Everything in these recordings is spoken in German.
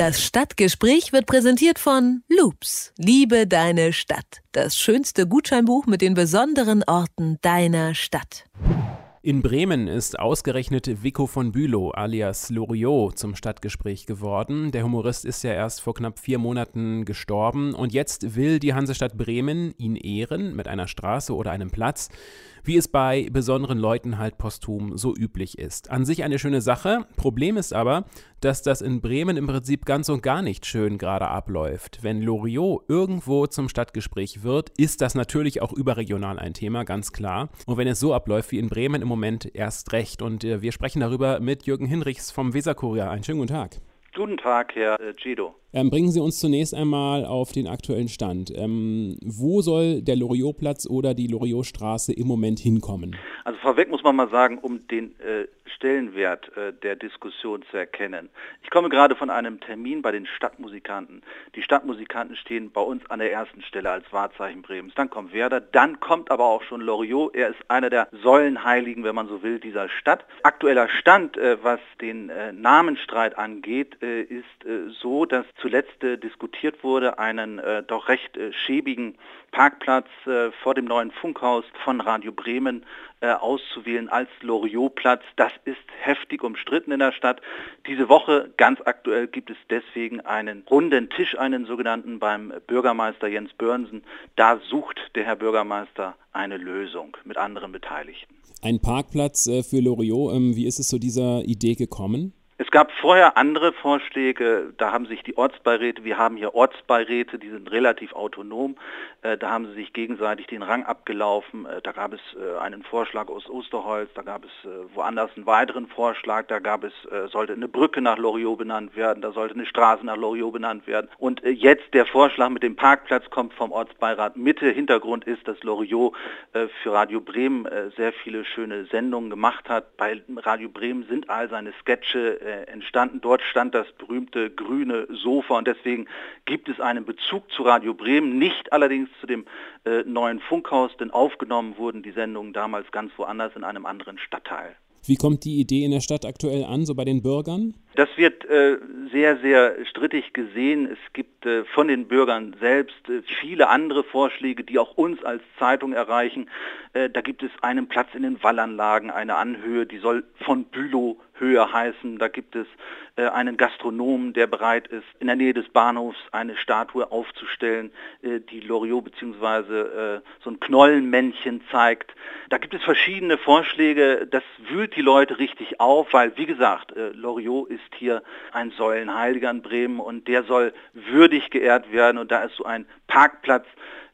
Das Stadtgespräch wird präsentiert von Loops. Liebe deine Stadt. Das schönste Gutscheinbuch mit den besonderen Orten deiner Stadt. In Bremen ist ausgerechnet Vico von Bülow alias Loriot zum Stadtgespräch geworden. Der Humorist ist ja erst vor knapp vier Monaten gestorben und jetzt will die Hansestadt Bremen ihn ehren mit einer Straße oder einem Platz wie es bei besonderen Leuten halt posthum so üblich ist. An sich eine schöne Sache. Problem ist aber, dass das in Bremen im Prinzip ganz und gar nicht schön gerade abläuft. Wenn Loriot irgendwo zum Stadtgespräch wird, ist das natürlich auch überregional ein Thema, ganz klar. Und wenn es so abläuft wie in Bremen im Moment erst recht. Und äh, wir sprechen darüber mit Jürgen Hinrichs vom Weserkurier. Einen schönen guten Tag. Guten Tag, Herr äh, Gido. Ähm, bringen Sie uns zunächst einmal auf den aktuellen Stand. Ähm, wo soll der Loriot-Platz oder die Loriot-Straße im Moment hinkommen? Also vorweg muss man mal sagen, um den äh, Stellenwert äh, der Diskussion zu erkennen. Ich komme gerade von einem Termin bei den Stadtmusikanten. Die Stadtmusikanten stehen bei uns an der ersten Stelle als Wahrzeichen Bremens. Dann kommt Werder, dann kommt aber auch schon Loriot. Er ist einer der Säulenheiligen, wenn man so will, dieser Stadt. Aktueller Stand, äh, was den äh, Namenstreit angeht, äh, ist äh, so, dass zuletzt äh, diskutiert wurde, einen äh, doch recht äh, schäbigen Parkplatz äh, vor dem neuen Funkhaus von Radio Bremen äh, auszuwählen als Loriot-Platz. Das ist heftig umstritten in der Stadt. Diese Woche, ganz aktuell, gibt es deswegen einen runden Tisch, einen sogenannten beim Bürgermeister Jens Börnsen. Da sucht der Herr Bürgermeister eine Lösung mit anderen Beteiligten. Ein Parkplatz äh, für Loriot, ähm, wie ist es zu dieser Idee gekommen? Es gab vorher andere Vorschläge, da haben sich die Ortsbeiräte, wir haben hier Ortsbeiräte, die sind relativ autonom, äh, da haben sie sich gegenseitig den Rang abgelaufen, äh, da gab es äh, einen Vorschlag aus Osterholz, da gab es woanders einen weiteren Vorschlag, da gab es, sollte eine Brücke nach Loriot benannt werden, da sollte eine Straße nach Loriot benannt werden und jetzt der Vorschlag mit dem Parkplatz kommt vom Ortsbeirat Mitte. Hintergrund ist, dass Loriot für Radio Bremen sehr viele schöne Sendungen gemacht hat. Bei Radio Bremen sind all seine Sketche äh, entstanden. Dort stand das berühmte grüne Sofa und deswegen gibt es einen Bezug zu Radio Bremen, nicht allerdings zu dem äh, neuen Funkhaus, denn aufgenommen wurden die Sendungen damals ganz woanders in einem anderen Stadtteil. Wie kommt die Idee in der Stadt aktuell an, so bei den Bürgern? Das wird äh, sehr, sehr strittig gesehen. Es gibt äh, von den Bürgern selbst äh, viele andere Vorschläge, die auch uns als Zeitung erreichen. Äh, da gibt es einen Platz in den Wallanlagen, eine Anhöhe, die soll von Bülow höher heißen. Da gibt es äh, einen Gastronomen, der bereit ist, in der Nähe des Bahnhofs eine Statue aufzustellen, äh, die Loriot bzw. so ein Knollenmännchen zeigt. Da gibt es verschiedene Vorschläge. Das wühlt die Leute richtig auf, weil, wie gesagt, Loriot ist ist hier ein Säulenheiliger in Bremen und der soll würdig geehrt werden und da ist so ein Parkplatz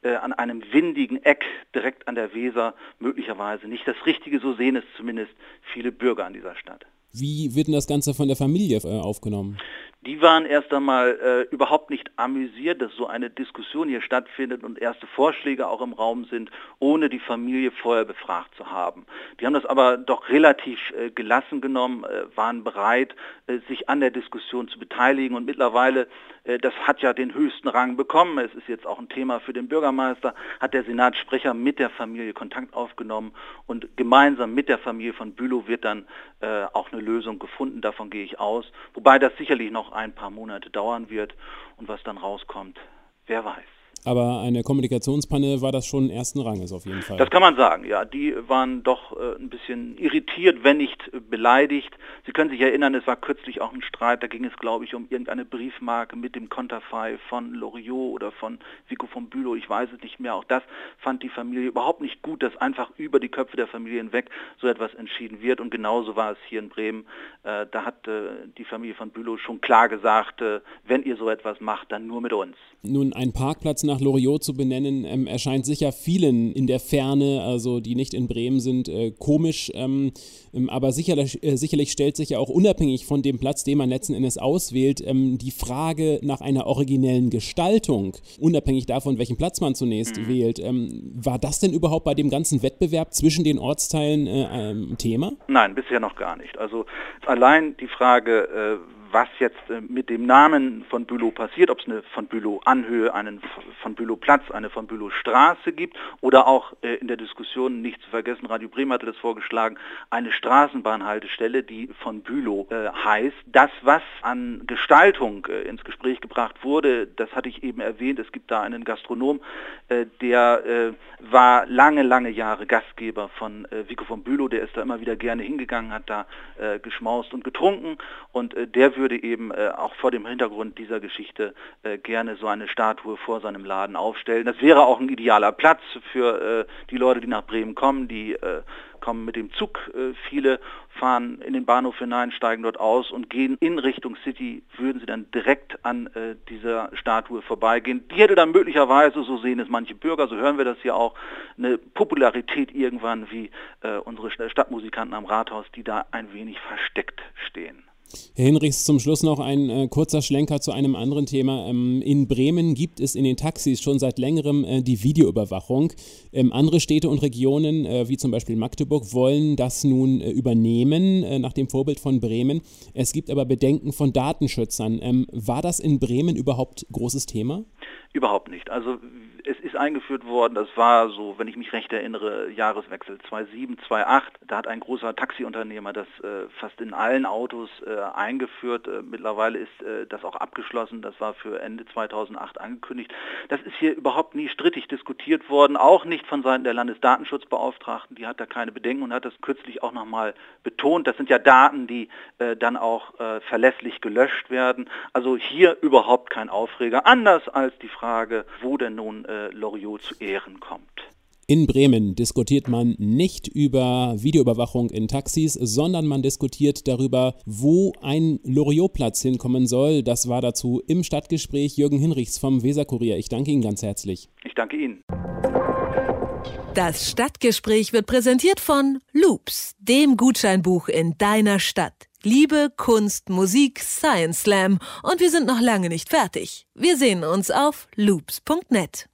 äh, an einem windigen Eck direkt an der Weser möglicherweise nicht das Richtige, so sehen es zumindest viele Bürger an dieser Stadt. Wie wird denn das Ganze von der Familie äh, aufgenommen? Die waren erst einmal äh, überhaupt nicht amüsiert, dass so eine Diskussion hier stattfindet und erste Vorschläge auch im Raum sind, ohne die Familie vorher befragt zu haben. Die haben das aber doch relativ äh, gelassen genommen, äh, waren bereit, äh, sich an der Diskussion zu beteiligen. Und mittlerweile, äh, das hat ja den höchsten Rang bekommen, es ist jetzt auch ein Thema für den Bürgermeister, hat der Senatssprecher mit der Familie Kontakt aufgenommen und gemeinsam mit der Familie von Bülow wird dann äh, auch eine Lösung gefunden, davon gehe ich aus, wobei das sicherlich noch ein paar Monate dauern wird und was dann rauskommt, wer weiß. Aber eine Kommunikationspanne war das schon ersten Ranges auf jeden Fall. Das kann man sagen, ja. Die waren doch äh, ein bisschen irritiert, wenn nicht äh, beleidigt. Sie können sich erinnern, es war kürzlich auch ein Streit, da ging es, glaube ich, um irgendeine Briefmarke mit dem Konterfei von Loriot oder von Vico von Bülow, ich weiß es nicht mehr. Auch das fand die Familie überhaupt nicht gut, dass einfach über die Köpfe der Familie hinweg so etwas entschieden wird. Und genauso war es hier in Bremen. Äh, da hat äh, die Familie von Bülow schon klar gesagt, äh, wenn ihr so etwas macht, dann nur mit uns. Nun, ein Parkplatz nach nach Loriot zu benennen, ähm, erscheint sicher vielen in der Ferne, also die nicht in Bremen sind, äh, komisch. Ähm, ähm, aber sicherlich, äh, sicherlich stellt sich ja auch unabhängig von dem Platz, den man letzten Endes auswählt, ähm, die Frage nach einer originellen Gestaltung, unabhängig davon, welchen Platz man zunächst mhm. wählt. Ähm, war das denn überhaupt bei dem ganzen Wettbewerb zwischen den Ortsteilen äh, Thema? Nein, bisher noch gar nicht. Also allein die Frage, äh, was jetzt äh, mit dem Namen von Bülow passiert, ob es eine von Bülow Anhöhe, einen von Bülow Platz, eine von Bülow Straße gibt oder auch äh, in der Diskussion, nicht zu vergessen, Radio Bremen hatte das vorgeschlagen, eine Straßenbahnhaltestelle, die von Bülow äh, heißt. Das, was an Gestaltung ins Gespräch gebracht wurde, das hatte ich eben erwähnt, es gibt da einen Gastronom, der war lange, lange Jahre Gastgeber von Vico von Bülow, der ist da immer wieder gerne hingegangen, hat da geschmaust und getrunken. Und der würde eben auch vor dem Hintergrund dieser Geschichte gerne so eine Statue vor seinem Laden aufstellen. Das wäre auch ein idealer Platz für die Leute, die nach Bremen kommen, die kommen mit dem Zug. Äh, viele fahren in den Bahnhof hinein, steigen dort aus und gehen in Richtung City, würden sie dann direkt an äh, dieser Statue vorbeigehen. Die hätte dann möglicherweise, so sehen es manche Bürger, so hören wir das hier auch, eine Popularität irgendwann wie äh, unsere Stadtmusikanten am Rathaus, die da ein wenig versteckt stehen. Herr Hinrichs, zum Schluss noch ein äh, kurzer Schlenker zu einem anderen Thema. Ähm, in Bremen gibt es in den Taxis schon seit längerem äh, die Videoüberwachung. Ähm, andere Städte und Regionen, äh, wie zum Beispiel Magdeburg, wollen das nun äh, übernehmen, äh, nach dem Vorbild von Bremen. Es gibt aber Bedenken von Datenschützern. Ähm, war das in Bremen überhaupt großes Thema? Überhaupt nicht. Also es ist eingeführt worden, das war so, wenn ich mich recht erinnere, Jahreswechsel 2007, 2008. Da hat ein großer Taxiunternehmer das äh, fast in allen Autos äh, eingeführt. Äh, mittlerweile ist äh, das auch abgeschlossen. Das war für Ende 2008 angekündigt. Das ist hier überhaupt nie strittig diskutiert worden, auch nicht von Seiten der Landesdatenschutzbeauftragten. Die hat da keine Bedenken und hat das kürzlich auch nochmal betont. Das sind ja Daten, die äh, dann auch äh, verlässlich gelöscht werden. Also hier überhaupt kein Aufreger. Anders als die Frage, wo denn nun äh, Loriot zu Ehren kommt. In Bremen diskutiert man nicht über Videoüberwachung in Taxis, sondern man diskutiert darüber, wo ein Loriot-Platz hinkommen soll. Das war dazu im Stadtgespräch Jürgen Hinrichs vom Weserkurier. Ich danke Ihnen ganz herzlich. Ich danke Ihnen. Das Stadtgespräch wird präsentiert von Loops, dem Gutscheinbuch in deiner Stadt. Liebe, Kunst, Musik, Science Slam und wir sind noch lange nicht fertig. Wir sehen uns auf loops.net.